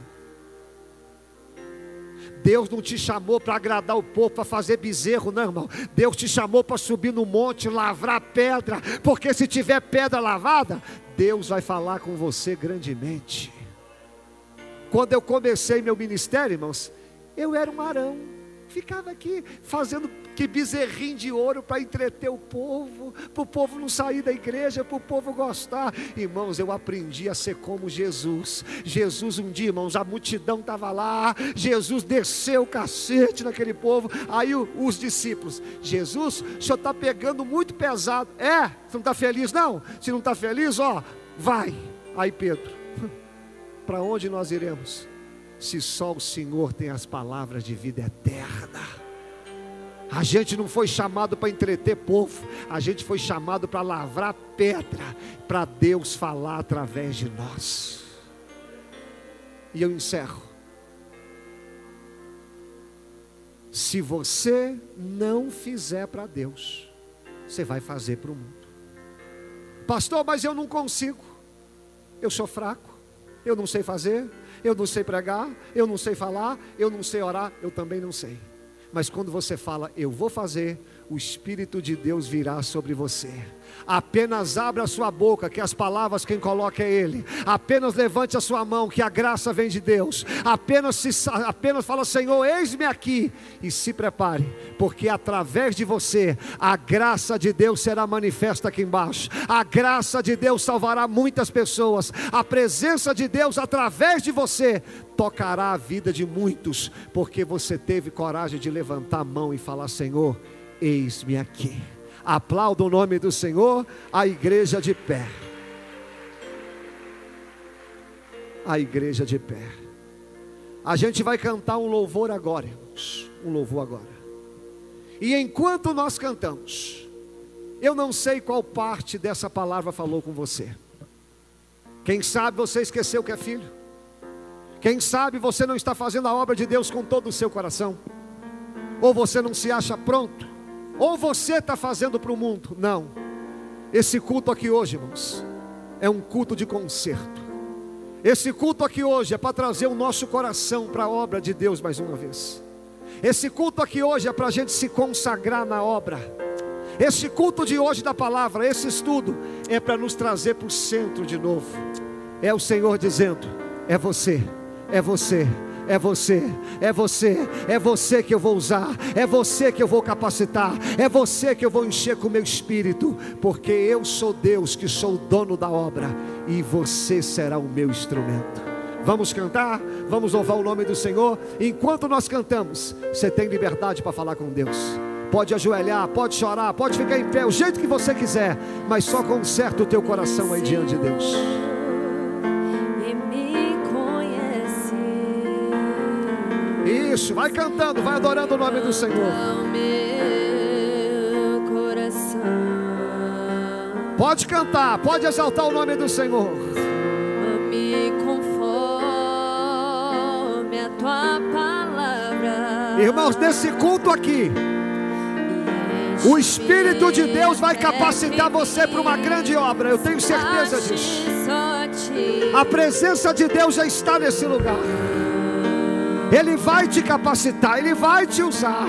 Deus não te chamou para agradar o povo, para fazer bezerro, não, irmão. Deus te chamou para subir no monte, lavrar pedra, porque se tiver pedra lavada, Deus vai falar com você grandemente. Quando eu comecei meu ministério, irmãos, eu era um arão, ficava aqui fazendo que bezerrinho de ouro para entreter o povo, para o povo não sair da igreja, para o povo gostar. Irmãos, eu aprendi a ser como Jesus. Jesus, um dia, irmãos, a multidão estava lá, Jesus desceu o cacete naquele povo. Aí os discípulos, Jesus, o senhor está pegando muito pesado. É, você não está feliz, não? Se não está feliz, ó, vai. Aí Pedro, para onde nós iremos? Se só o Senhor tem as palavras de vida eterna. A gente não foi chamado para entreter povo, a gente foi chamado para lavrar pedra, para Deus falar através de nós. E eu encerro. Se você não fizer para Deus, você vai fazer para o mundo. Pastor, mas eu não consigo. Eu sou fraco. Eu não sei fazer. Eu não sei pregar. Eu não sei falar. Eu não sei orar. Eu também não sei. Mas quando você fala, eu vou fazer, o Espírito de Deus virá sobre você. Apenas abra a sua boca, que as palavras quem coloca é Ele. Apenas levante a sua mão, que a graça vem de Deus. Apenas, se, apenas fala, Senhor, eis-me aqui. E se prepare, porque através de você, a graça de Deus será manifesta aqui embaixo. A graça de Deus salvará muitas pessoas. A presença de Deus através de você tocará a vida de muitos, porque você teve coragem de levantar a mão e falar: Senhor, eis-me aqui. Aplauda o nome do Senhor, a igreja de pé. A igreja de pé. A gente vai cantar um louvor agora, irmãos. Um louvor agora. E enquanto nós cantamos, eu não sei qual parte dessa palavra falou com você. Quem sabe você esqueceu que é filho. Quem sabe você não está fazendo a obra de Deus com todo o seu coração. Ou você não se acha pronto ou você está fazendo para o mundo. Não. Esse culto aqui hoje, irmãos, é um culto de conserto. Esse culto aqui hoje é para trazer o nosso coração para a obra de Deus mais uma vez. Esse culto aqui hoje é para a gente se consagrar na obra. Esse culto de hoje da palavra, esse estudo, é para nos trazer para o centro de novo. É o Senhor dizendo: é você, é você é você, é você, é você que eu vou usar, é você que eu vou capacitar, é você que eu vou encher com o meu espírito, porque eu sou Deus que sou o dono da obra e você será o meu instrumento. Vamos cantar, vamos louvar o nome do Senhor. Enquanto nós cantamos, você tem liberdade para falar com Deus. Pode ajoelhar, pode chorar, pode ficar em pé, o jeito que você quiser, mas só conserta o teu coração aí diante de Deus. Isso, vai cantando, vai adorando o nome do Senhor. Pode cantar, pode exaltar o nome do Senhor. Me conforme a tua palavra. Irmãos, nesse culto aqui, o Espírito de Deus vai capacitar você para uma grande obra, eu tenho certeza disso. A presença de Deus já está nesse lugar. Ele vai te capacitar, ele vai te usar.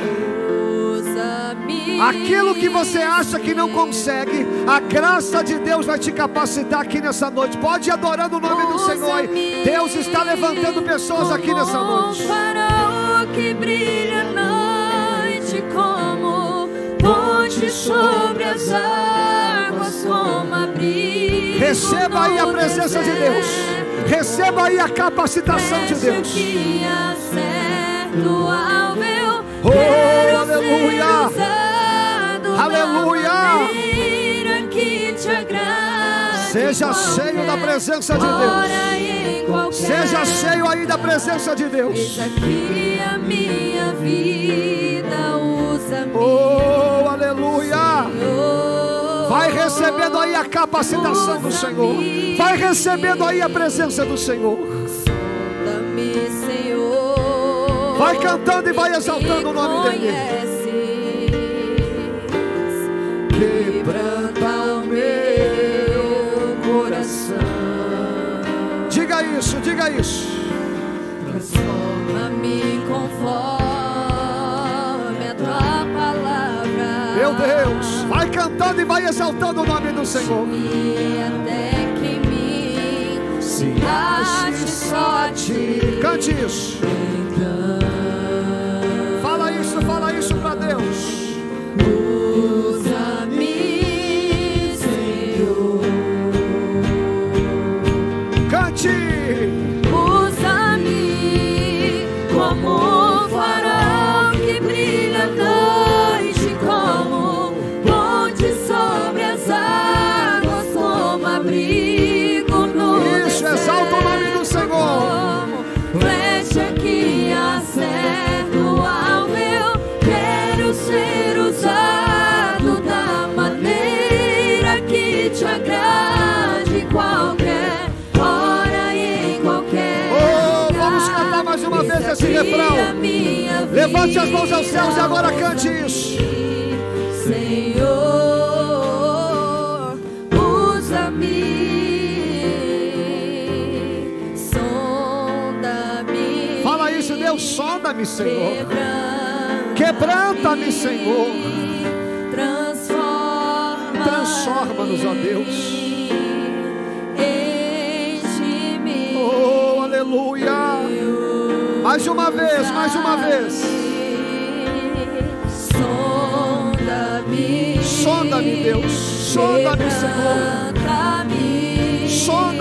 Aquilo que você acha que não consegue, a graça de Deus vai te capacitar aqui nessa noite. Pode ir adorando o nome do Senhor. Deus está levantando pessoas aqui nessa noite. Um farol que brilha à noite, como ponte sobre as águas, como abrigo. Receba aí a presença de Deus. Receba aí a capacitação de Deus. Oh, aleluia. Aleluia. Seja cheio da presença de Deus. Seja cheio aí da presença de Eis Deus. aqui a minha vida, usa-me. Oh, aleluia. Vai recebendo aí a capacitação do Senhor. Vai recebendo aí a presença do Senhor. Vai cantando e vai exaltando o nome dele. dele. Quebranta o meu coração. Diga isso, diga isso. Transforma-me conforme Meu Deus, vai cantando e vai exaltando o nome do Senhor. Até que mim se ache só. Cante isso. Levante as mãos aos céus e agora cante isso. Senhor, usa-me, sonda-me. Fala isso, Deus, sonda-me, Senhor. Quebranta-me, Senhor. Transforma. Transforma-nos, ó Deus. Enche-me. Oh, aleluia. Mais uma vez, mais uma vez. Sonda-me. Sonda-me, Deus. Sonda-me, Senhor. Sonda-me,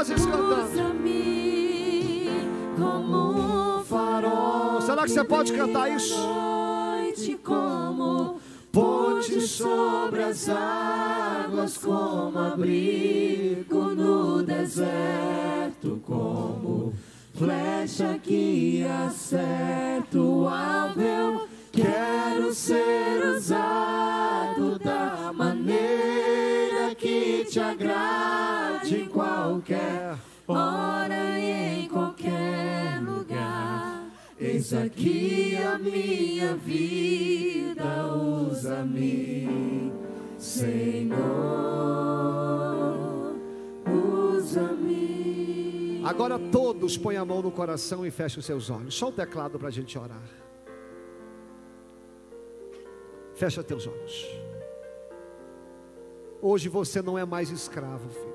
vozes cantando. Como farol. Será que você pode cantar isso? Noite como ponte sobre as águas, como abrigo no deserto, como flecha que acerta o alvo. Quero ser usado da maneira que te agrade em qualquer ora em qualquer lugar. Eis aqui a minha vida, usa-me, Senhor, usa-me. Agora todos põem a mão no coração e fechem os seus olhos. Só o teclado para a gente orar. Fecha teus olhos. Hoje você não é mais escravo, filho.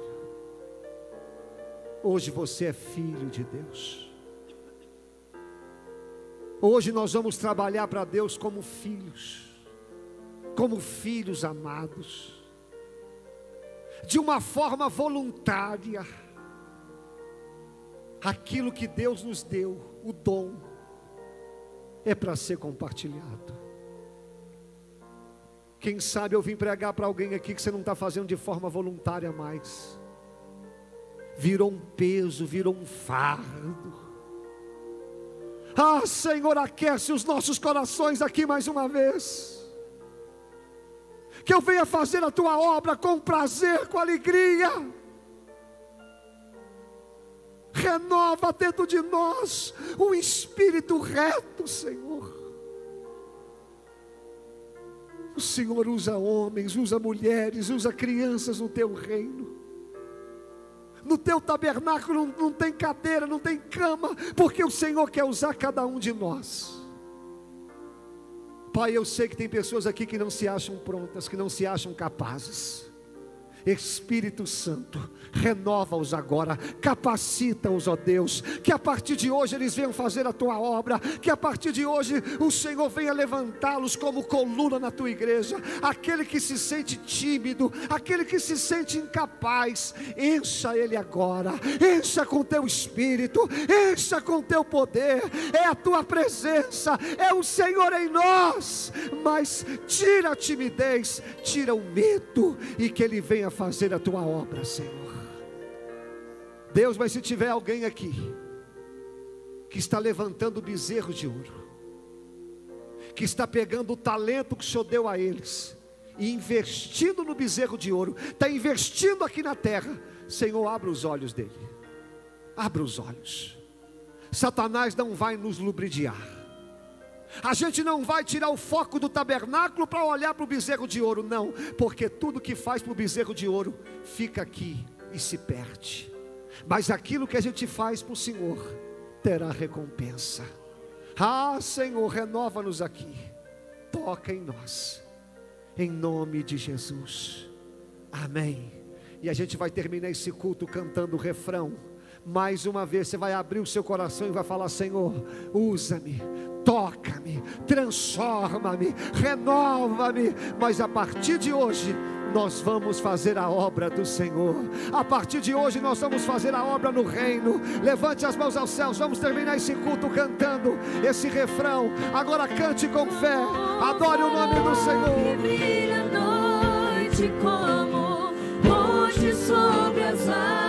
Hoje você é filho de Deus. Hoje nós vamos trabalhar para Deus como filhos, como filhos amados, de uma forma voluntária. Aquilo que Deus nos deu, o dom, é para ser compartilhado. Quem sabe eu vim pregar para alguém aqui que você não está fazendo de forma voluntária mais virou um peso, virou um fardo. Ah, Senhor, aquece os nossos corações aqui mais uma vez. Que eu venha fazer a tua obra com prazer, com alegria. Renova dentro de nós um espírito reto, Senhor. O Senhor usa homens, usa mulheres, usa crianças no teu reino no teu tabernáculo não, não tem cadeira, não tem cama, porque o Senhor quer usar cada um de nós. Pai, eu sei que tem pessoas aqui que não se acham prontas, que não se acham capazes. Espírito Santo, renova-os agora, capacita-os, ó Deus, que a partir de hoje eles venham fazer a tua obra, que a partir de hoje o Senhor venha levantá-los como coluna na tua igreja. Aquele que se sente tímido, aquele que se sente incapaz, encha ele agora, encha com teu espírito, encha com teu poder, é a tua presença, é o Senhor em nós, mas tira a timidez, tira o medo e que ele venha fazer a tua obra, Senhor. Deus, mas se tiver alguém aqui que está levantando bezerro de ouro, que está pegando o talento que o Senhor deu a eles e investindo no bezerro de ouro, está investindo aqui na terra, Senhor, abra os olhos dele, abra os olhos. Satanás não vai nos lubridiar. A gente não vai tirar o foco do tabernáculo para olhar para o bezerro de ouro, não, porque tudo que faz para o bezerro de ouro fica aqui e se perde. Mas aquilo que a gente faz para o Senhor terá recompensa. Ah, Senhor, renova-nos aqui, toca em nós, em nome de Jesus. Amém. E a gente vai terminar esse culto cantando o refrão. Mais uma vez, você vai abrir o seu coração e vai falar: Senhor, usa-me, toca-me, transforma-me, renova-me. Mas a partir de hoje, nós vamos fazer a obra do Senhor. A partir de hoje, nós vamos fazer a obra no reino. Levante as mãos aos céus, vamos terminar esse culto cantando esse refrão. Agora cante com fé, adore o nome do Senhor. Brilha a noite como hoje sobre as águas,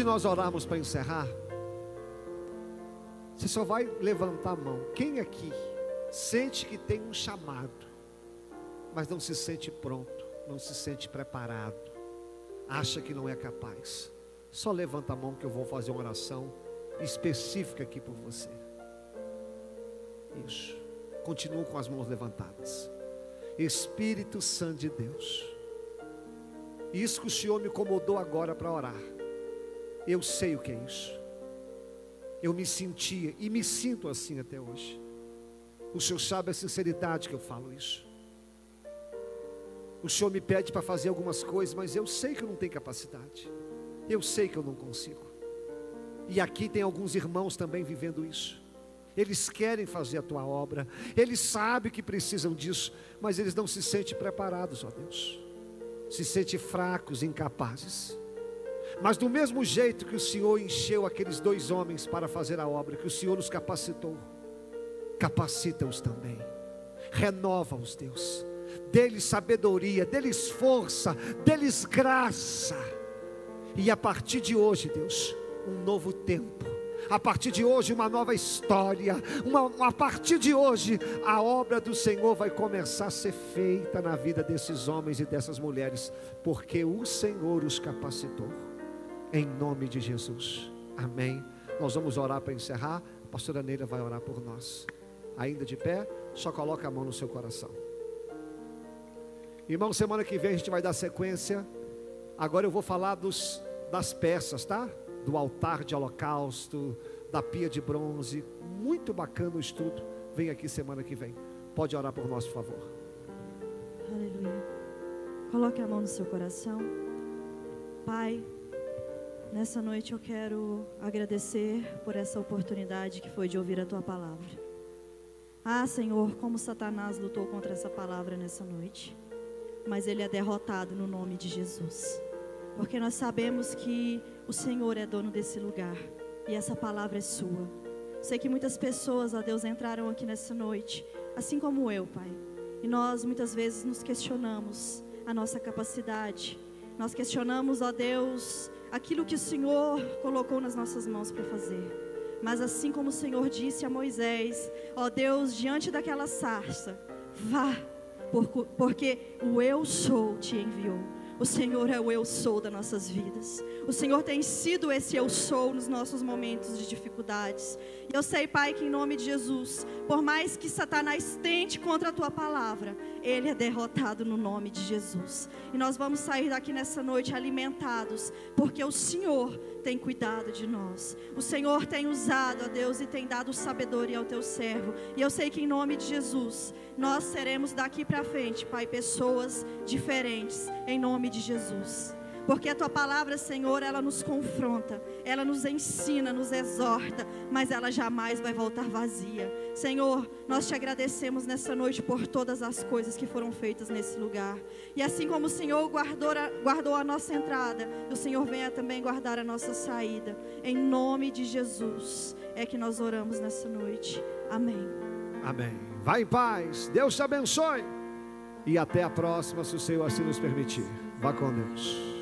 de nós orarmos para encerrar, você só vai levantar a mão. Quem aqui sente que tem um chamado, mas não se sente pronto, não se sente preparado, acha que não é capaz? Só levanta a mão que eu vou fazer uma oração específica aqui por você. Isso. Continuo com as mãos levantadas. Espírito Santo de Deus. Isso que o Senhor me incomodou agora para orar. Eu sei o que é isso. Eu me sentia e me sinto assim até hoje. O Senhor sabe a sinceridade que eu falo isso. O Senhor me pede para fazer algumas coisas, mas eu sei que eu não tenho capacidade. Eu sei que eu não consigo. E aqui tem alguns irmãos também vivendo isso. Eles querem fazer a tua obra, eles sabem que precisam disso, mas eles não se sentem preparados, ó Deus. Se sentem fracos, incapazes. Mas do mesmo jeito que o Senhor encheu aqueles dois homens para fazer a obra, que o Senhor os capacitou, capacita-os também. Renova-os, Deus dê-lhes sabedoria, dê-lhes força, dê-lhes graça. E a partir de hoje, Deus, um novo tempo. A partir de hoje, uma nova história. Uma, a partir de hoje, a obra do Senhor vai começar a ser feita na vida desses homens e dessas mulheres, porque o Senhor os capacitou. Em nome de Jesus. Amém. Nós vamos orar para encerrar. A pastora Neila vai orar por nós. Ainda de pé, só coloca a mão no seu coração. Irmão, semana que vem a gente vai dar sequência. Agora eu vou falar dos, das peças, tá? Do altar de holocausto, da pia de bronze. Muito bacana o estudo. Vem aqui semana que vem. Pode orar por nós, por favor. Aleluia. Coloque a mão no seu coração. Pai, nessa noite eu quero agradecer por essa oportunidade que foi de ouvir a tua palavra. Ah, Senhor, como Satanás lutou contra essa palavra nessa noite mas ele é derrotado no nome de Jesus. Porque nós sabemos que o Senhor é dono desse lugar e essa palavra é sua. Sei que muitas pessoas, ó Deus, entraram aqui nessa noite, assim como eu, Pai. E nós muitas vezes nos questionamos a nossa capacidade. Nós questionamos, ó Deus, aquilo que o Senhor colocou nas nossas mãos para fazer. Mas assim como o Senhor disse a Moisés, ó Deus, diante daquela sarça, vá porque o eu sou te enviou. O Senhor é o eu sou das nossas vidas. O Senhor tem sido esse eu sou nos nossos momentos de dificuldades. Eu sei, Pai, que em nome de Jesus, por mais que Satanás tente contra a tua palavra, ele é derrotado no nome de Jesus. E nós vamos sair daqui nessa noite alimentados, porque o Senhor tem cuidado de nós. O Senhor tem usado, ó Deus, e tem dado sabedoria ao teu servo. E eu sei que em nome de Jesus, nós seremos daqui para frente, Pai, pessoas diferentes, em nome de Jesus. Porque a tua palavra, Senhor, ela nos confronta, ela nos ensina, nos exorta, mas ela jamais vai voltar vazia. Senhor, nós te agradecemos nessa noite por todas as coisas que foram feitas nesse lugar. E assim como o Senhor guardou a, guardou a nossa entrada, o Senhor venha também guardar a nossa saída. Em nome de Jesus é que nós oramos nessa noite. Amém. Amém. Vai em paz. Deus te abençoe. E até a próxima, se o Senhor assim nos permitir. Vá com Deus.